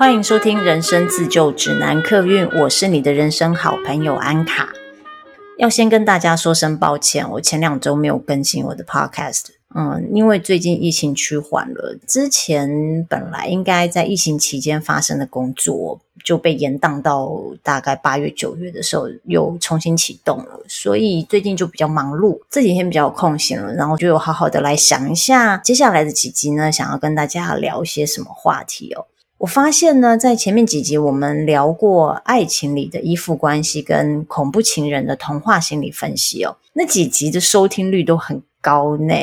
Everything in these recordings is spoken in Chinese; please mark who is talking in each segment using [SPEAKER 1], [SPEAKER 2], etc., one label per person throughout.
[SPEAKER 1] 欢迎收听《人生自救指南》客运，我是你的人生好朋友安卡。要先跟大家说声抱歉，我前两周没有更新我的 Podcast。嗯，因为最近疫情趋缓了，之前本来应该在疫情期间发生的工作就被延宕到大概八月九月的时候又重新启动了，所以最近就比较忙碌，这几天比较空闲了，然后就有好好的来想一下接下来的几集呢，想要跟大家聊一些什么话题哦。我发现呢，在前面几集我们聊过爱情里的依附关系跟恐怖情人的童话心理分析哦，那几集的收听率都很高呢，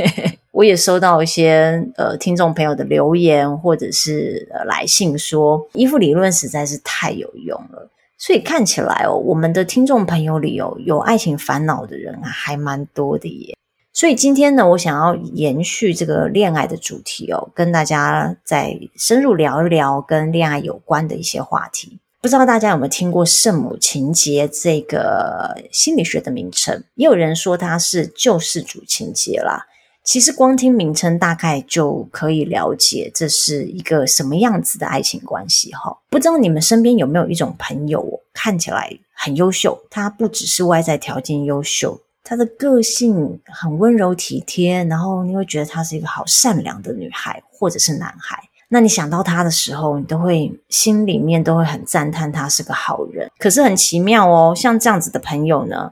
[SPEAKER 1] 我也收到一些呃听众朋友的留言或者是呃来信说，依附理论实在是太有用了，所以看起来哦，我们的听众朋友里哦有爱情烦恼的人还蛮多的耶。所以今天呢，我想要延续这个恋爱的主题哦，跟大家再深入聊一聊跟恋爱有关的一些话题。不知道大家有没有听过圣母情节这个心理学的名称？也有人说它是救世主情节啦。其实光听名称，大概就可以了解这是一个什么样子的爱情关系哈。不知道你们身边有没有一种朋友，看起来很优秀，他不只是外在条件优秀，他的个性很温柔体贴，然后你会觉得他是一个好善良的女孩或者是男孩。那你想到他的时候，你都会心里面都会很赞叹他是个好人。可是很奇妙哦，像这样子的朋友呢，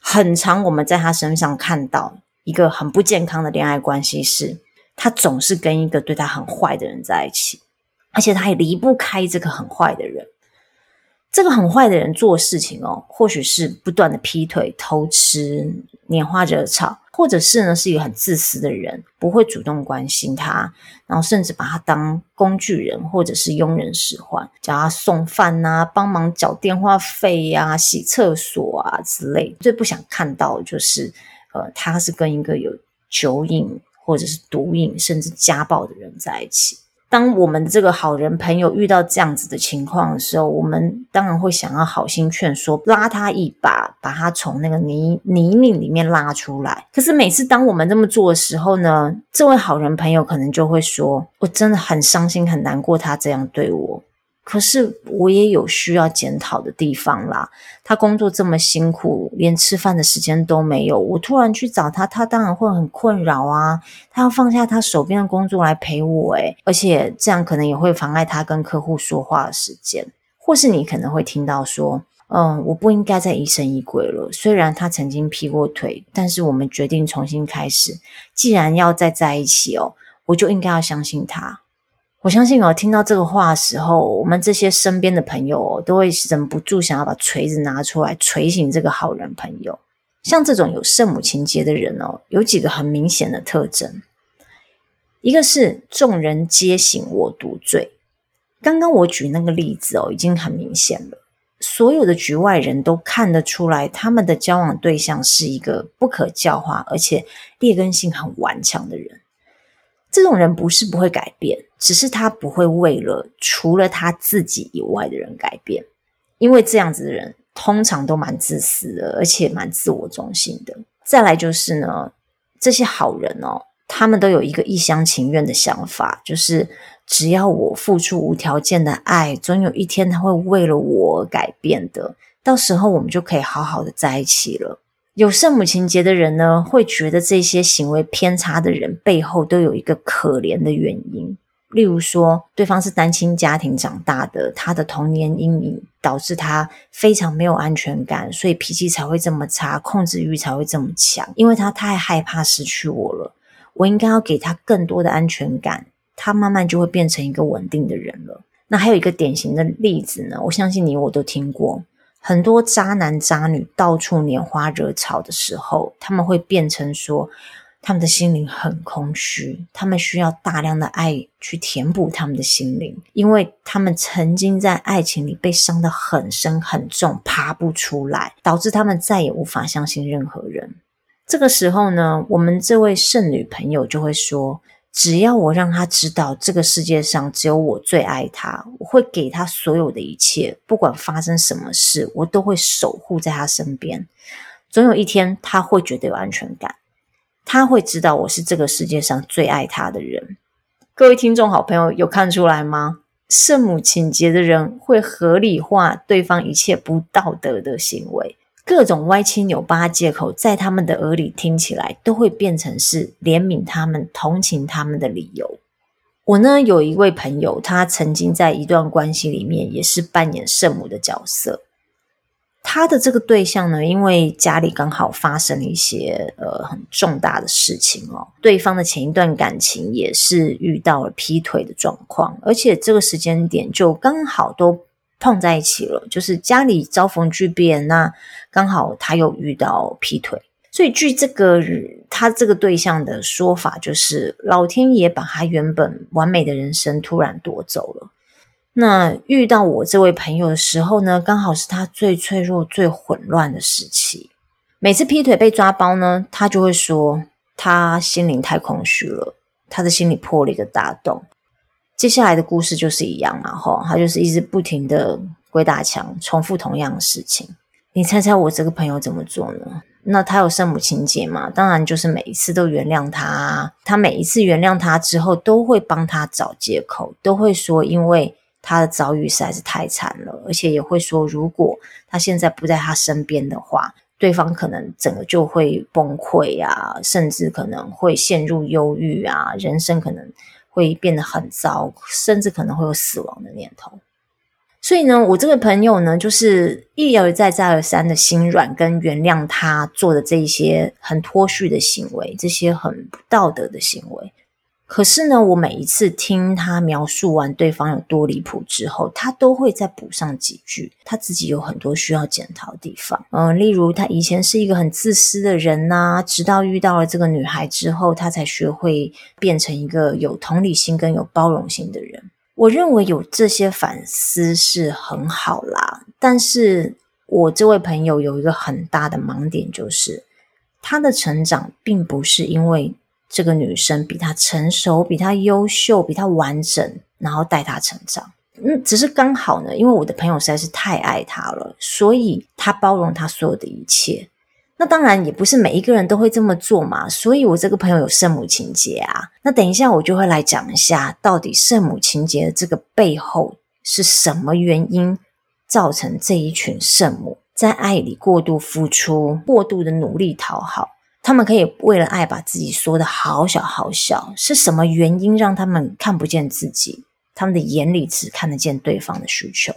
[SPEAKER 1] 很常我们在他身上看到一个很不健康的恋爱关系，是他总是跟一个对他很坏的人在一起，而且他也离不开这个很坏的人。这个很坏的人做事情哦，或许是不断的劈腿、偷吃、拈花惹草。或者是呢，是一个很自私的人，不会主动关心他，然后甚至把他当工具人或者是佣人使唤，叫他送饭呐、啊，帮忙缴电话费呀、啊、洗厕所啊之类。最不想看到的就是，呃，他是跟一个有酒瘾或者是毒瘾甚至家暴的人在一起。当我们这个好人朋友遇到这样子的情况的时候，我们当然会想要好心劝说，拉他一把，把他从那个泥泥泞里面拉出来。可是每次当我们这么做的时候呢，这位好人朋友可能就会说：“我真的很伤心，很难过，他这样对我。”可是我也有需要检讨的地方啦。他工作这么辛苦，连吃饭的时间都没有。我突然去找他，他当然会很困扰啊。他要放下他手边的工作来陪我，诶，而且这样可能也会妨碍他跟客户说话的时间。或是你可能会听到说，嗯，我不应该再疑神疑鬼了。虽然他曾经劈过腿，但是我们决定重新开始。既然要再在一起哦，我就应该要相信他。我相信哦，听到这个话的时候，我们这些身边的朋友，都会忍不住想要把锤子拿出来锤醒这个好人朋友。像这种有圣母情节的人哦，有几个很明显的特征。一个是众人皆醒我独醉。刚刚我举那个例子哦，已经很明显了，所有的局外人都看得出来，他们的交往对象是一个不可教化，而且劣根性很顽强的人。这种人不是不会改变，只是他不会为了除了他自己以外的人改变，因为这样子的人通常都蛮自私的，而且蛮自我中心的。再来就是呢，这些好人哦，他们都有一个一厢情愿的想法，就是只要我付出无条件的爱，总有一天他会为了我而改变的，到时候我们就可以好好的在一起了。有圣母情结的人呢，会觉得这些行为偏差的人背后都有一个可怜的原因。例如说，对方是单亲家庭长大的，他的童年阴影导致他非常没有安全感，所以脾气才会这么差，控制欲才会这么强。因为他太害怕失去我了，我应该要给他更多的安全感，他慢慢就会变成一个稳定的人了。那还有一个典型的例子呢，我相信你我都听过。很多渣男渣女到处拈花惹草的时候，他们会变成说，他们的心灵很空虚，他们需要大量的爱去填补他们的心灵，因为他们曾经在爱情里被伤得很深很重，爬不出来，导致他们再也无法相信任何人。这个时候呢，我们这位圣女朋友就会说。只要我让他知道这个世界上只有我最爱他，我会给他所有的一切，不管发生什么事，我都会守护在他身边。总有一天他会觉得有安全感，他会知道我是这个世界上最爱他的人。各位听众好朋友，有看出来吗？圣母情节的人会合理化对方一切不道德的行为，各种歪七扭八借口，在他们的耳里听起来都会变成是怜悯他们、同情他们的理由。我呢，有一位朋友，他曾经在一段关系里面也是扮演圣母的角色。他的这个对象呢，因为家里刚好发生了一些呃很重大的事情哦，对方的前一段感情也是遇到了劈腿的状况，而且这个时间点就刚好都碰在一起了，就是家里遭逢巨变，那刚好他又遇到劈腿。所以，据这个他这个对象的说法，就是老天爷把他原本完美的人生突然夺走了。那遇到我这位朋友的时候呢，刚好是他最脆弱、最混乱的时期。每次劈腿被抓包呢，他就会说他心灵太空虚了，他的心里破了一个大洞。接下来的故事就是一样嘛，吼，他就是一直不停的鬼打墙，重复同样的事情。你猜猜我这个朋友怎么做呢？那他有圣母情节嘛？当然就是每一次都原谅他。他每一次原谅他之后，都会帮他找借口，都会说因为他的遭遇实在是太惨了，而且也会说，如果他现在不在他身边的话，对方可能整个就会崩溃啊，甚至可能会陷入忧郁啊，人生可能会变得很糟，甚至可能会有死亡的念头。所以呢，我这个朋友呢，就是一而再、再而三的心软跟原谅他做的这一些很脱序的行为，这些很不道德的行为。可是呢，我每一次听他描述完对方有多离谱之后，他都会再补上几句，他自己有很多需要检讨的地方。嗯，例如他以前是一个很自私的人呐，直到遇到了这个女孩之后，他才学会变成一个有同理心跟有包容心的人。我认为有这些反思是很好啦，但是我这位朋友有一个很大的盲点，就是他的成长并不是因为这个女生比她成熟、比她优秀、比她完整，然后带她成长。嗯，只是刚好呢，因为我的朋友实在是太爱他了，所以他包容他所有的一切。那当然也不是每一个人都会这么做嘛，所以我这个朋友有圣母情结啊。那等一下我就会来讲一下，到底圣母情结的这个背后是什么原因造成这一群圣母在爱里过度付出、过度的努力讨好，他们可以为了爱把自己缩的好小好小，是什么原因让他们看不见自己？他们的眼里只看得见对方的需求。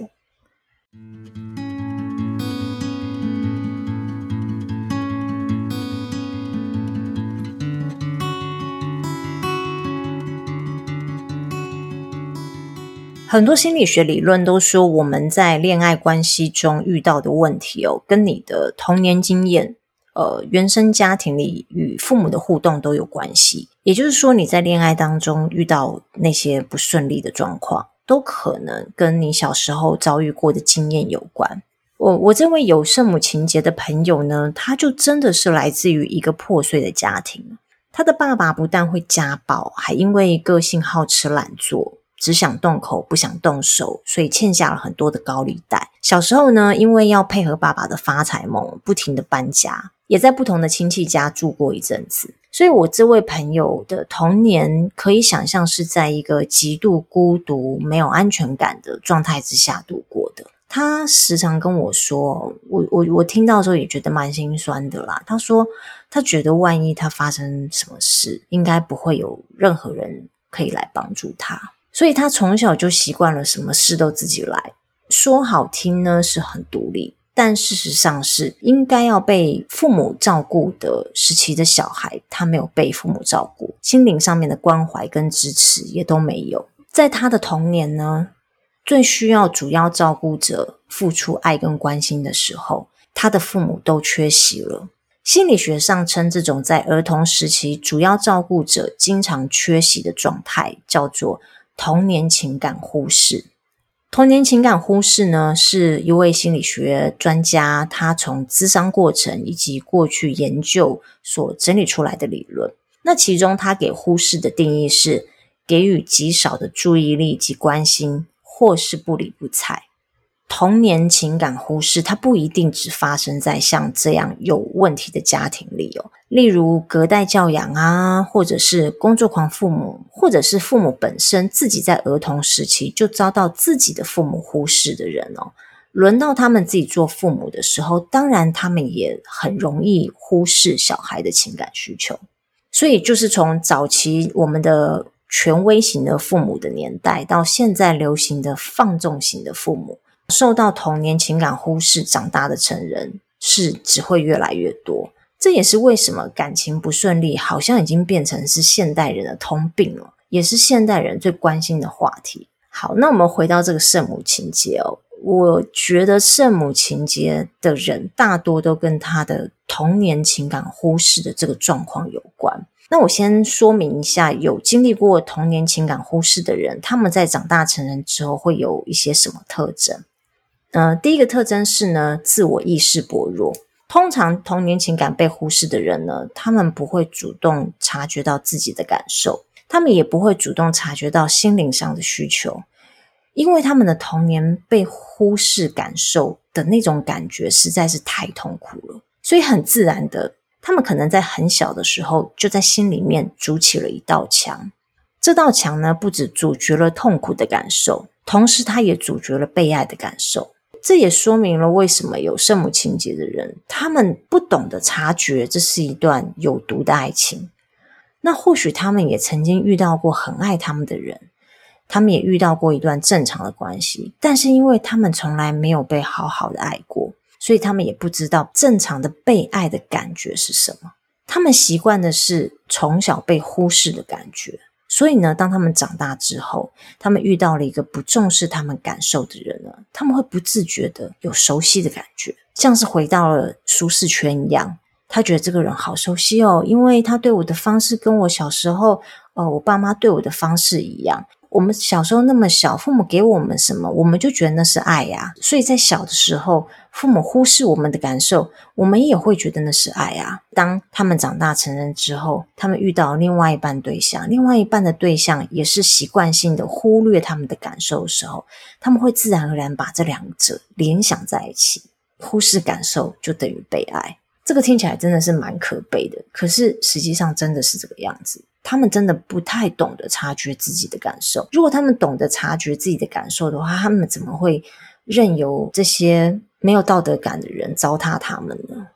[SPEAKER 1] 很多心理学理论都说，我们在恋爱关系中遇到的问题哦，跟你的童年经验、呃，原生家庭里与父母的互动都有关系。也就是说，你在恋爱当中遇到那些不顺利的状况，都可能跟你小时候遭遇过的经验有关。我我这位有圣母情节的朋友呢，他就真的是来自于一个破碎的家庭。他的爸爸不但会家暴，还因为个性好吃懒做。只想动口不想动手，所以欠下了很多的高利贷。小时候呢，因为要配合爸爸的发财梦，不停的搬家，也在不同的亲戚家住过一阵子。所以，我这位朋友的童年可以想象是在一个极度孤独、没有安全感的状态之下度过的。他时常跟我说，我我我听到的时候也觉得蛮心酸的啦。他说，他觉得万一他发生什么事，应该不会有任何人可以来帮助他。所以他从小就习惯了什么事都自己来，说好听呢是很独立，但事实上是应该要被父母照顾的时期的小孩，他没有被父母照顾，心灵上面的关怀跟支持也都没有。在他的童年呢，最需要主要照顾者付出爱跟关心的时候，他的父母都缺席了。心理学上称这种在儿童时期主要照顾者经常缺席的状态，叫做童年情感忽视，童年情感忽视呢，是一位心理学专家，他从咨商过程以及过去研究所整理出来的理论。那其中他给忽视的定义是给予极少的注意力及关心，或是不理不睬。童年情感忽视，它不一定只发生在像这样有问题的家庭里哦。例如隔代教养啊，或者是工作狂父母，或者是父母本身自己在儿童时期就遭到自己的父母忽视的人哦。轮到他们自己做父母的时候，当然他们也很容易忽视小孩的情感需求。所以，就是从早期我们的权威型的父母的年代，到现在流行的放纵型的父母，受到童年情感忽视长大的成人是只会越来越多。这也是为什么感情不顺利好像已经变成是现代人的通病了，也是现代人最关心的话题。好，那我们回到这个圣母情节哦。我觉得圣母情节的人大多都跟他的童年情感忽视的这个状况有关。那我先说明一下，有经历过童年情感忽视的人，他们在长大成人之后会有一些什么特征？呃，第一个特征是呢，自我意识薄弱。通常童年情感被忽视的人呢，他们不会主动察觉到自己的感受，他们也不会主动察觉到心灵上的需求。因为他们的童年被忽视，感受的那种感觉实在是太痛苦了，所以很自然的，他们可能在很小的时候就在心里面筑起了一道墙。这道墙呢，不止阻绝了痛苦的感受，同时它也阻绝了被爱的感受。这也说明了为什么有圣母情节的人，他们不懂得察觉这是一段有毒的爱情。那或许他们也曾经遇到过很爱他们的人。他们也遇到过一段正常的关系，但是因为他们从来没有被好好的爱过，所以他们也不知道正常的被爱的感觉是什么。他们习惯的是从小被忽视的感觉，所以呢，当他们长大之后，他们遇到了一个不重视他们感受的人呢，他们会不自觉的有熟悉的感觉，像是回到了舒适圈一样。他觉得这个人好熟悉哦，因为他对我的方式跟我小时候，呃，我爸妈对我的方式一样。我们小时候那么小，父母给我们什么，我们就觉得那是爱呀。所以在小的时候，父母忽视我们的感受，我们也会觉得那是爱啊。当他们长大成人之后，他们遇到另外一半对象，另外一半的对象也是习惯性的忽略他们的感受的时候，他们会自然而然把这两者联想在一起，忽视感受就等于被爱。这个听起来真的是蛮可悲的，可是实际上真的是这个样子。他们真的不太懂得察觉自己的感受。如果他们懂得察觉自己的感受的话，他们怎么会任由这些没有道德感的人糟蹋他们呢？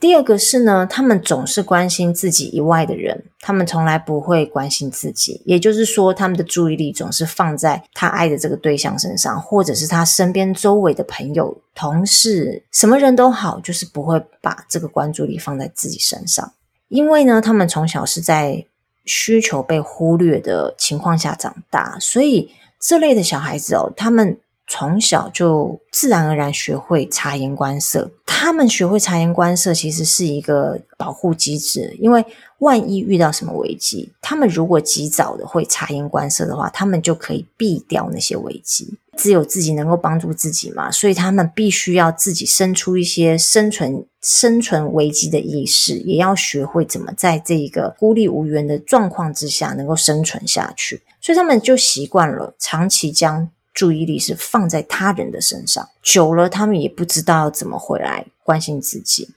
[SPEAKER 1] 第二个是呢，他们总是关心自己以外的人，他们从来不会关心自己。也就是说，他们的注意力总是放在他爱的这个对象身上，或者是他身边周围的朋友、同事，什么人都好，就是不会把这个关注力放在自己身上。因为呢，他们从小是在需求被忽略的情况下长大，所以这类的小孩子哦，他们从小就自然而然学会察言观色。他们学会察言观色，其实是一个保护机制，因为万一遇到什么危机，他们如果及早的会察言观色的话，他们就可以避掉那些危机。只有自己能够帮助自己嘛，所以他们必须要自己生出一些生存生存危机的意识，也要学会怎么在这一个孤立无援的状况之下能够生存下去。所以他们就习惯了长期将注意力是放在他人的身上，久了他们也不知道怎么回来关心自己。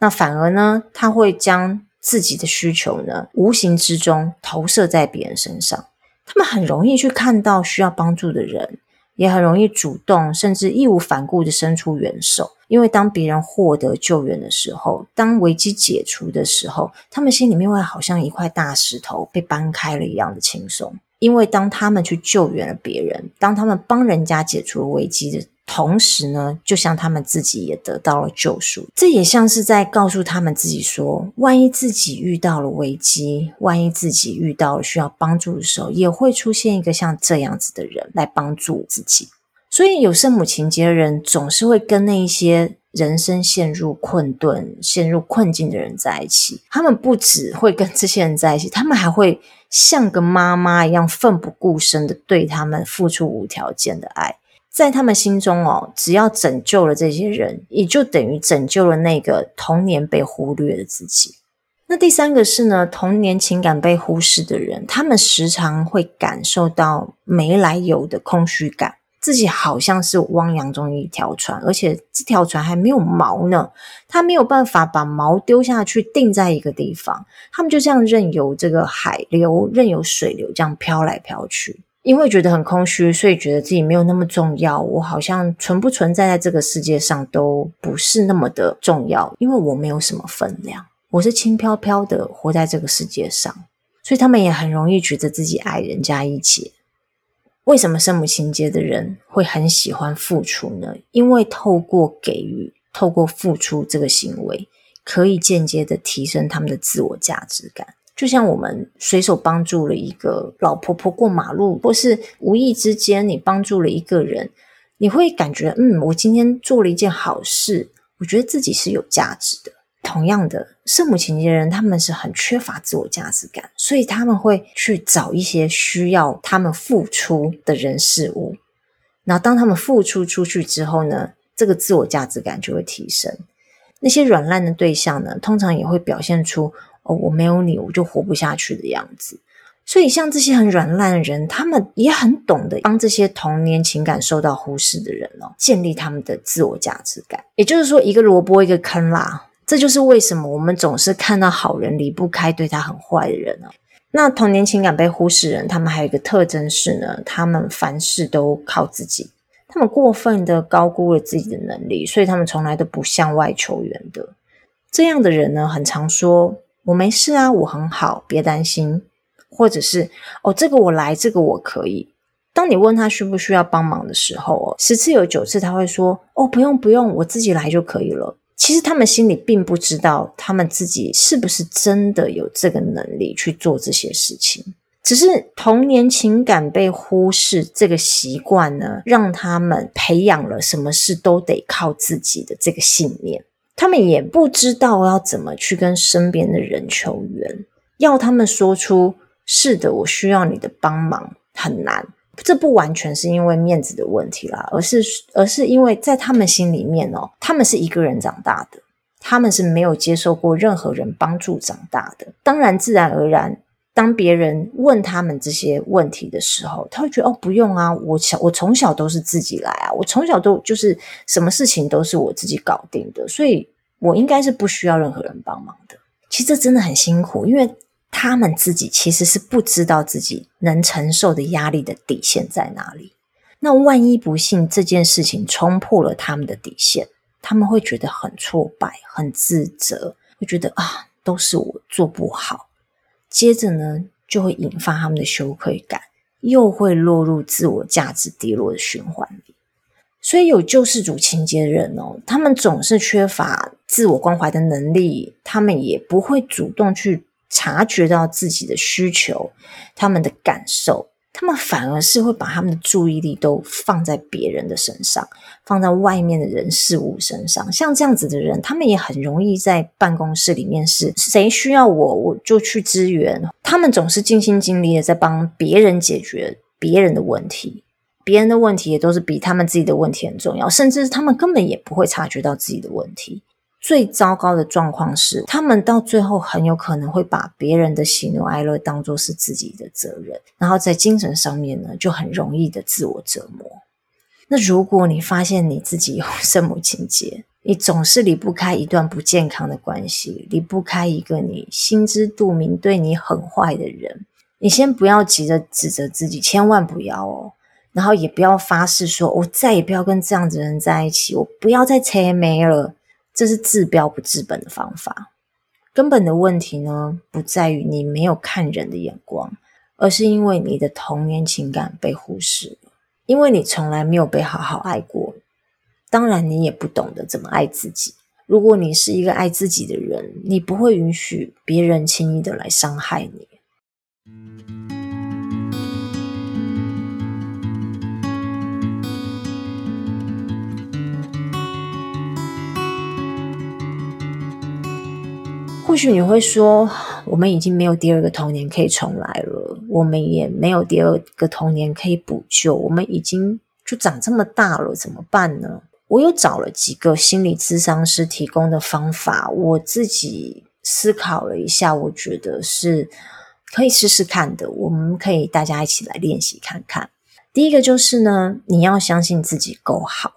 [SPEAKER 1] 那反而呢，他会将自己的需求呢，无形之中投射在别人身上。他们很容易去看到需要帮助的人。也很容易主动，甚至义无反顾地伸出援手。因为当别人获得救援的时候，当危机解除的时候，他们心里面会好像一块大石头被搬开了一样的轻松。因为当他们去救援了别人，当他们帮人家解除了危机的同时呢，就像他们自己也得到了救赎。这也像是在告诉他们自己说：万一自己遇到了危机，万一自己遇到了需要帮助的时候，也会出现一个像这样子的人来帮助自己。所以，有圣母情结的人总是会跟那一些人生陷入困顿、陷入困境的人在一起。他们不只会跟这些人在一起，他们还会像个妈妈一样奋不顾身的对他们付出无条件的爱。在他们心中哦，只要拯救了这些人，也就等于拯救了那个童年被忽略的自己。那第三个是呢，童年情感被忽视的人，他们时常会感受到没来由的空虚感。自己好像是汪洋中一条船，而且这条船还没有锚呢，他没有办法把锚丢下去定在一个地方，他们就这样任由这个海流、任由水流这样飘来飘去。因为觉得很空虚，所以觉得自己没有那么重要。我好像存不存在在这个世界上都不是那么的重要，因为我没有什么分量，我是轻飘飘的活在这个世界上。所以他们也很容易觉得自己矮人家一截。为什么圣母情节的人会很喜欢付出呢？因为透过给予、透过付出这个行为，可以间接的提升他们的自我价值感。就像我们随手帮助了一个老婆婆过马路，或是无意之间你帮助了一个人，你会感觉，嗯，我今天做了一件好事，我觉得自己是有价值的。同样的，圣母情节的人，他们是很缺乏自我价值感，所以他们会去找一些需要他们付出的人事物。然后当他们付出出去之后呢，这个自我价值感就会提升。那些软烂的对象呢，通常也会表现出。哦，我没有你，我就活不下去的样子。所以，像这些很软烂的人，他们也很懂得帮这些童年情感受到忽视的人哦，建立他们的自我价值感。也就是说，一个萝卜一个坑啦。这就是为什么我们总是看到好人离不开对他很坏的人哦。那童年情感被忽视人，他们还有一个特征是呢，他们凡事都靠自己，他们过分的高估了自己的能力，所以他们从来都不向外求援的。这样的人呢，很常说。我没事啊，我很好，别担心。或者是哦，这个我来，这个我可以。当你问他需不需要帮忙的时候，哦，十次有九次他会说哦，不用不用，我自己来就可以了。其实他们心里并不知道，他们自己是不是真的有这个能力去做这些事情。只是童年情感被忽视这个习惯呢，让他们培养了什么事都得靠自己的这个信念。他们也不知道要怎么去跟身边的人求援，要他们说出“是的，我需要你的帮忙”很难。这不完全是因为面子的问题啦，而是而是因为在他们心里面哦，他们是一个人长大的，他们是没有接受过任何人帮助长大的。当然，自然而然，当别人问他们这些问题的时候，他会觉得哦，不用啊，我小我从小都是自己来啊，我从小都就是什么事情都是我自己搞定的，所以。我应该是不需要任何人帮忙的。其实这真的很辛苦，因为他们自己其实是不知道自己能承受的压力的底线在哪里。那万一不幸这件事情冲破了他们的底线，他们会觉得很挫败、很自责，会觉得啊，都是我做不好。接着呢，就会引发他们的羞愧感，又会落入自我价值低落的循环里。所以有救世主情节的人哦，他们总是缺乏自我关怀的能力，他们也不会主动去察觉到自己的需求、他们的感受，他们反而是会把他们的注意力都放在别人的身上，放在外面的人事物身上。像这样子的人，他们也很容易在办公室里面是谁需要我，我就去支援。他们总是尽心尽力的在帮别人解决别人的问题。别人的问题也都是比他们自己的问题很重要，甚至他们根本也不会察觉到自己的问题。最糟糕的状况是，他们到最后很有可能会把别人的喜怒哀乐当作是自己的责任，然后在精神上面呢，就很容易的自我折磨。那如果你发现你自己有 圣母情节，你总是离不开一段不健康的关系，离不开一个你心知肚明对你很坏的人，你先不要急着指责自己，千万不要哦。然后也不要发誓说，我再也不要跟这样子的人在一起，我不要再扯没了。这是治标不治本的方法。根本的问题呢，不在于你没有看人的眼光，而是因为你的童年情感被忽视了，因为你从来没有被好好爱过。当然，你也不懂得怎么爱自己。如果你是一个爱自己的人，你不会允许别人轻易的来伤害你。或许你会说，我们已经没有第二个童年可以重来了，我们也没有第二个童年可以补救，我们已经就长这么大了，怎么办呢？我又找了几个心理咨商师提供的方法，我自己思考了一下，我觉得是可以试试看的，我们可以大家一起来练习看看。第一个就是呢，你要相信自己够好。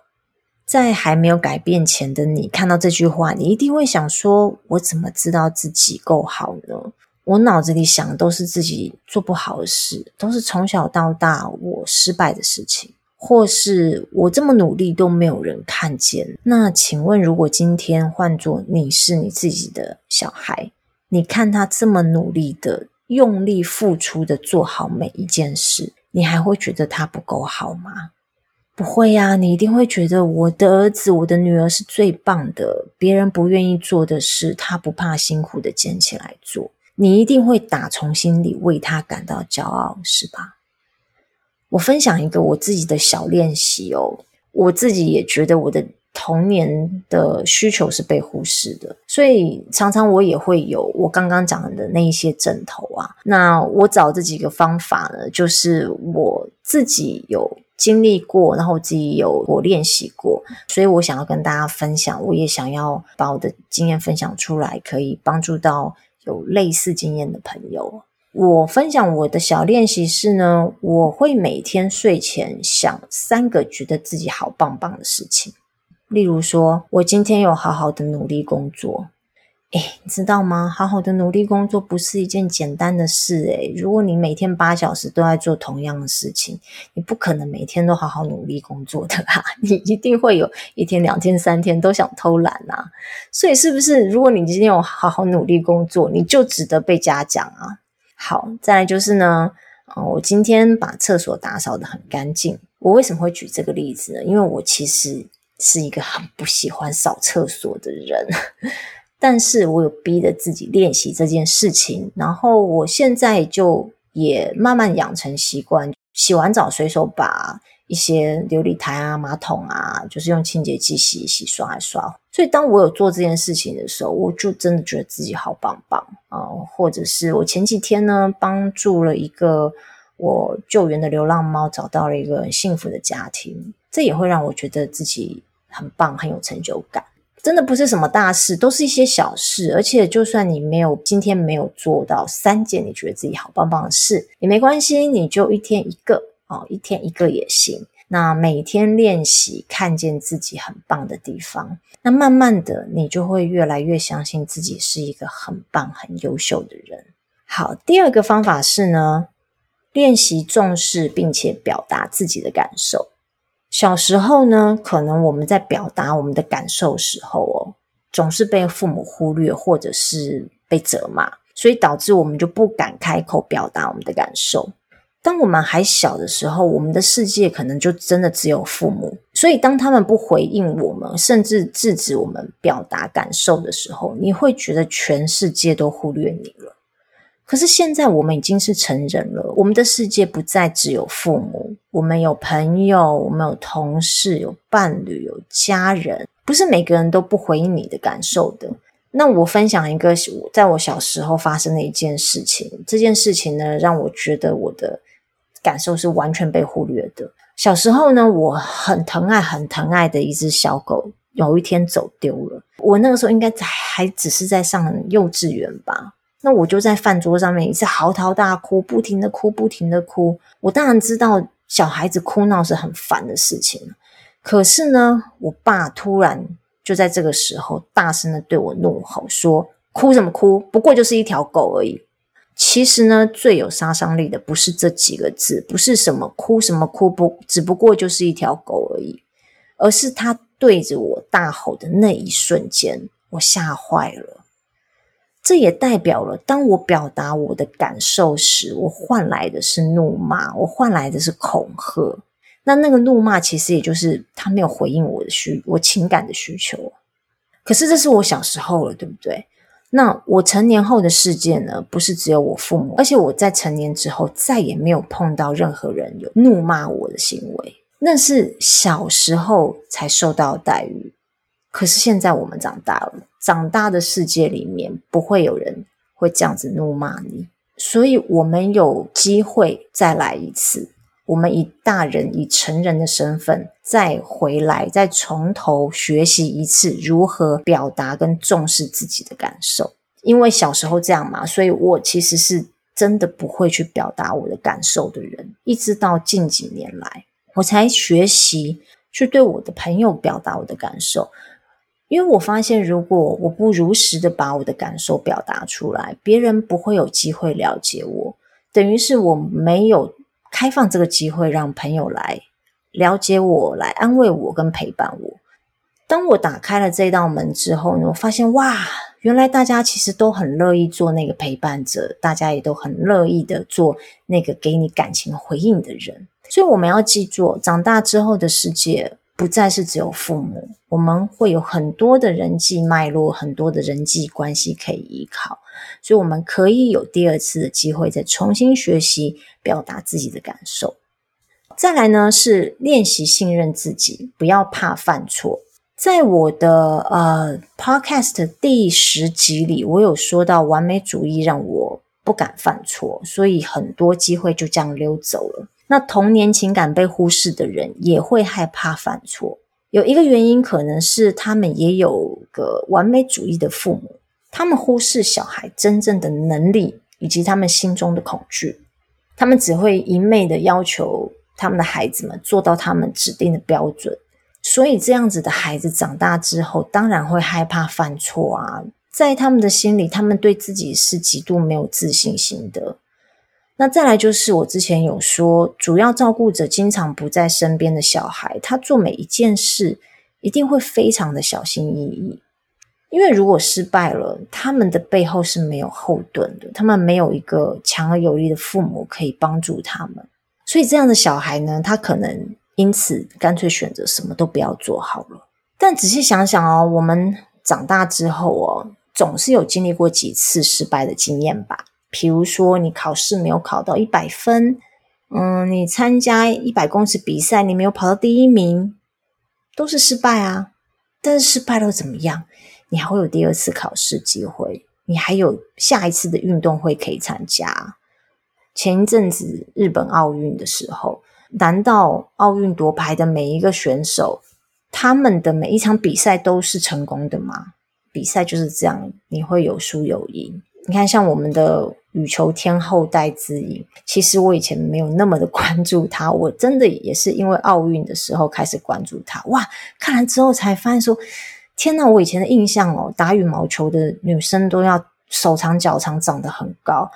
[SPEAKER 1] 在还没有改变前的你，看到这句话，你一定会想说：我怎么知道自己够好呢？我脑子里想的都是自己做不好的事，都是从小到大我失败的事情，或是我这么努力都没有人看见。那请问，如果今天换作你是你自己的小孩，你看他这么努力的、用力付出的做好每一件事，你还会觉得他不够好吗？不会呀，你一定会觉得我的儿子、我的女儿是最棒的。别人不愿意做的事，他不怕辛苦的捡起来做。你一定会打从心里为他感到骄傲，是吧？我分享一个我自己的小练习哦，我自己也觉得我的。童年的需求是被忽视的，所以常常我也会有我刚刚讲的那一些枕头啊。那我找这几个方法呢，就是我自己有经历过，然后我自己有我练习过，所以我想要跟大家分享。我也想要把我的经验分享出来，可以帮助到有类似经验的朋友。我分享我的小练习是呢，我会每天睡前想三个觉得自己好棒棒的事情。例如说，我今天有好好的努力工作，诶，你知道吗？好好的努力工作不是一件简单的事，诶，如果你每天八小时都在做同样的事情，你不可能每天都好好努力工作的啦，你一定会有一天、两天、三天都想偷懒啊。所以，是不是如果你今天有好好努力工作，你就值得被嘉奖啊？好，再来就是呢，我今天把厕所打扫得很干净。我为什么会举这个例子呢？因为我其实。是一个很不喜欢扫厕所的人，但是我有逼着自己练习这件事情，然后我现在就也慢慢养成习惯，洗完澡随手把一些琉璃台啊、马桶啊，就是用清洁剂洗一洗、刷一刷。所以当我有做这件事情的时候，我就真的觉得自己好棒棒啊！或者是我前几天呢，帮助了一个我救援的流浪猫，找到了一个很幸福的家庭，这也会让我觉得自己。很棒，很有成就感，真的不是什么大事，都是一些小事。而且，就算你没有今天没有做到三件你觉得自己好棒棒的事，也没关系，你就一天一个哦，一天一个也行。那每天练习，看见自己很棒的地方，那慢慢的，你就会越来越相信自己是一个很棒、很优秀的人。好，第二个方法是呢，练习重视并且表达自己的感受。小时候呢，可能我们在表达我们的感受时候哦，总是被父母忽略，或者是被责骂，所以导致我们就不敢开口表达我们的感受。当我们还小的时候，我们的世界可能就真的只有父母，所以当他们不回应我们，甚至制止我们表达感受的时候，你会觉得全世界都忽略你了。可是现在我们已经是成人了，我们的世界不再只有父母，我们有朋友，我们有同事，有伴侣，有家人，不是每个人都不回应你的感受的。那我分享一个在我小时候发生的一件事情，这件事情呢，让我觉得我的感受是完全被忽略的。小时候呢，我很疼爱、很疼爱的一只小狗，有一天走丢了。我那个时候应该还只是在上幼稚园吧。那我就在饭桌上面一直嚎啕大哭，不停的哭，不停的哭。我当然知道小孩子哭闹是很烦的事情，可是呢，我爸突然就在这个时候大声的对我怒吼说：“哭什么哭？不过就是一条狗而已。”其实呢，最有杀伤力的不是这几个字，不是什么哭什么哭，不，只不过就是一条狗而已，而是他对着我大吼的那一瞬间，我吓坏了。这也代表了，当我表达我的感受时，我换来的是怒骂，我换来的是恐吓。那那个怒骂其实也就是他没有回应我的需，我情感的需求。可是这是我小时候了，对不对？那我成年后的世界呢？不是只有我父母，而且我在成年之后再也没有碰到任何人有怒骂我的行为，那是小时候才受到待遇。可是现在我们长大了，长大的世界里面不会有人会这样子怒骂你，所以我们有机会再来一次。我们以大人、以成人的身份再回来，再从头学习一次如何表达跟重视自己的感受。因为小时候这样嘛，所以我其实是真的不会去表达我的感受的人，一直到近几年来，我才学习去对我的朋友表达我的感受。因为我发现，如果我不如实的把我的感受表达出来，别人不会有机会了解我，等于是我没有开放这个机会让朋友来了解我、来安慰我跟陪伴我。当我打开了这道门之后呢，我发现哇，原来大家其实都很乐意做那个陪伴者，大家也都很乐意的做那个给你感情回应的人。所以我们要记住，长大之后的世界。不再是只有父母，我们会有很多的人际脉络，很多的人际关系可以依靠，所以我们可以有第二次的机会，再重新学习表达自己的感受。再来呢，是练习信任自己，不要怕犯错。在我的呃 Podcast 第十集里，我有说到完美主义让我不敢犯错，所以很多机会就这样溜走了。那童年情感被忽视的人也会害怕犯错，有一个原因可能是他们也有个完美主义的父母，他们忽视小孩真正的能力以及他们心中的恐惧，他们只会一昧的要求他们的孩子们做到他们指定的标准，所以这样子的孩子长大之后，当然会害怕犯错啊，在他们的心里，他们对自己是极度没有自信心的。那再来就是我之前有说，主要照顾者经常不在身边的小孩，他做每一件事一定会非常的小心翼翼，因为如果失败了，他们的背后是没有后盾的，他们没有一个强而有力的父母可以帮助他们，所以这样的小孩呢，他可能因此干脆选择什么都不要做好了。但仔细想想哦，我们长大之后哦，总是有经历过几次失败的经验吧。比如说，你考试没有考到一百分，嗯，你参加一百公尺比赛，你没有跑到第一名，都是失败啊。但是失败了怎么样？你还会有第二次考试机会，你还有下一次的运动会可以参加。前一阵子日本奥运的时候，难道奥运夺牌的每一个选手，他们的每一场比赛都是成功的吗？比赛就是这样，你会有输有赢。你看，像我们的。羽球天后戴资颖，其实我以前没有那么的关注她，我真的也是因为奥运的时候开始关注她。哇，看完之后才发现说，天哪！我以前的印象哦，打羽毛球的女生都要手长脚长，长得很高。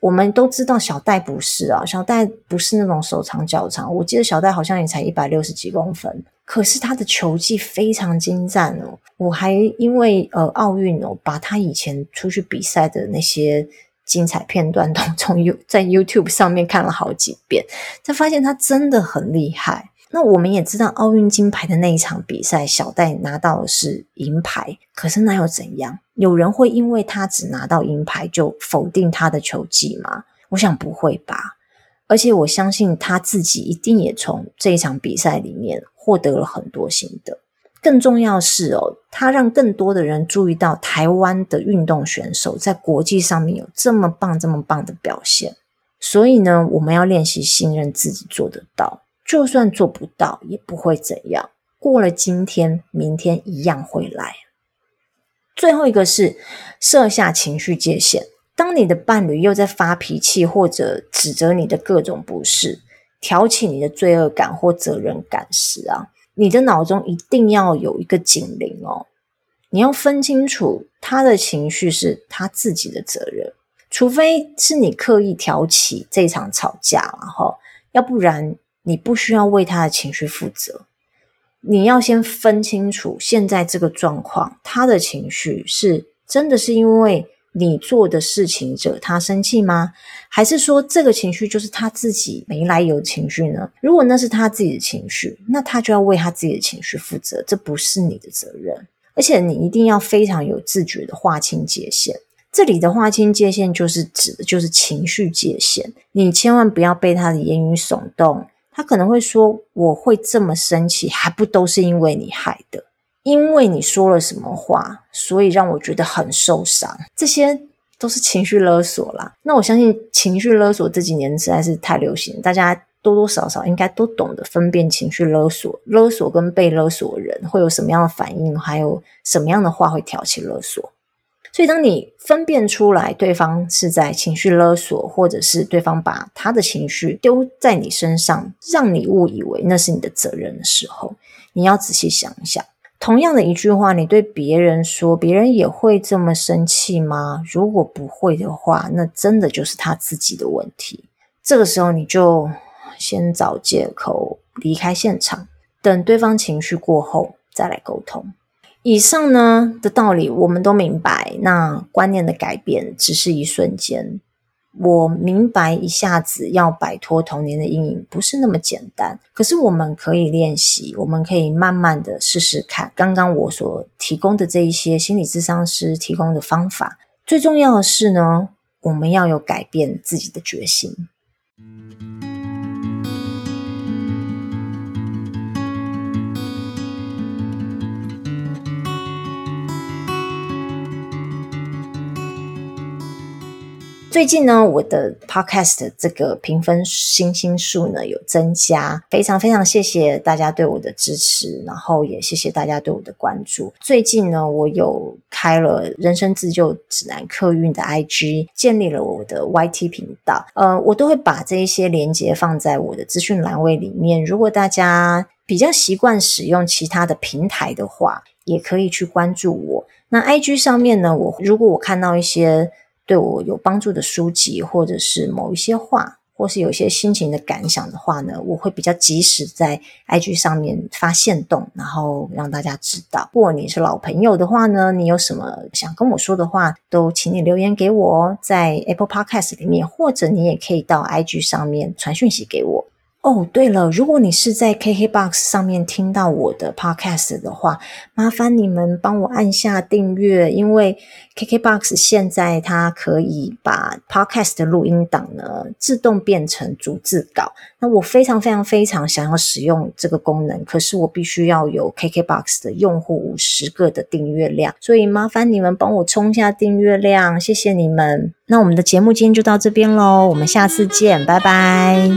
[SPEAKER 1] 我们都知道小戴不是啊，小戴不是那种手长脚长。我记得小戴好像也才一百六十几公分，可是他的球技非常精湛哦。我还因为呃奥运哦，把他以前出去比赛的那些。精彩片段都从 You 在 YouTube 上面看了好几遍，才发现他真的很厉害。那我们也知道奥运金牌的那一场比赛，小戴拿到的是银牌。可是那又怎样？有人会因为他只拿到银牌就否定他的球技吗？我想不会吧。而且我相信他自己一定也从这一场比赛里面获得了很多心得。更重要是哦，他让更多的人注意到台湾的运动选手在国际上面有这么棒、这么棒的表现。所以呢，我们要练习信任自己做得到，就算做不到也不会怎样。过了今天，明天一样会来。最后一个是设下情绪界限。当你的伴侣又在发脾气或者指责你的各种不是，挑起你的罪恶感或责任感时啊。你的脑中一定要有一个警铃哦，你要分清楚他的情绪是他自己的责任，除非是你刻意挑起这场吵架，然后要不然你不需要为他的情绪负责。你要先分清楚现在这个状况，他的情绪是真的是因为。你做的事情惹他生气吗？还是说这个情绪就是他自己没来由情绪呢？如果那是他自己的情绪，那他就要为他自己的情绪负责，这不是你的责任。而且你一定要非常有自觉的划清界限。这里的划清界限，就是指的就是情绪界限。你千万不要被他的言语耸动，他可能会说：“我会这么生气，还不都是因为你害的。”因为你说了什么话，所以让我觉得很受伤。这些都是情绪勒索啦。那我相信情绪勒索这几年实在是太流行，大家多多少少应该都懂得分辨情绪勒索、勒索跟被勒索人会有什么样的反应，还有什么样的话会挑起勒索。所以，当你分辨出来对方是在情绪勒索，或者是对方把他的情绪丢在你身上，让你误以为那是你的责任的时候，你要仔细想一想。同样的一句话，你对别人说，别人也会这么生气吗？如果不会的话，那真的就是他自己的问题。这个时候，你就先找借口离开现场，等对方情绪过后再来沟通。以上呢的道理我们都明白，那观念的改变只是一瞬间。我明白一下子要摆脱童年的阴影不是那么简单，可是我们可以练习，我们可以慢慢的试试看。刚刚我所提供的这一些心理智商师提供的方法，最重要的是呢，我们要有改变自己的决心。最近呢，我的 podcast 这个评分星星数呢有增加，非常非常谢谢大家对我的支持，然后也谢谢大家对我的关注。最近呢，我有开了人生自救指南客运的 IG，建立了我的 YT 频道，呃，我都会把这一些连接放在我的资讯栏位里面。如果大家比较习惯使用其他的平台的话，也可以去关注我。那 IG 上面呢，我如果我看到一些对我有帮助的书籍，或者是某一些话，或是有一些心情的感想的话呢，我会比较及时在 IG 上面发现动，然后让大家知道。如果你是老朋友的话呢，你有什么想跟我说的话，都请你留言给我，在 Apple Podcast 里面，或者你也可以到 IG 上面传讯息给我。哦，对了，如果你是在 KKBOX 上面听到我的 Podcast 的话，麻烦你们帮我按下订阅，因为 KKBOX 现在它可以把 Podcast 的录音档呢自动变成逐字稿。那我非常非常非常想要使用这个功能，可是我必须要有 KKBOX 的用户五十个的订阅量，所以麻烦你们帮我冲下订阅量，谢谢你们。那我们的节目今天就到这边喽，我们下次见，拜拜。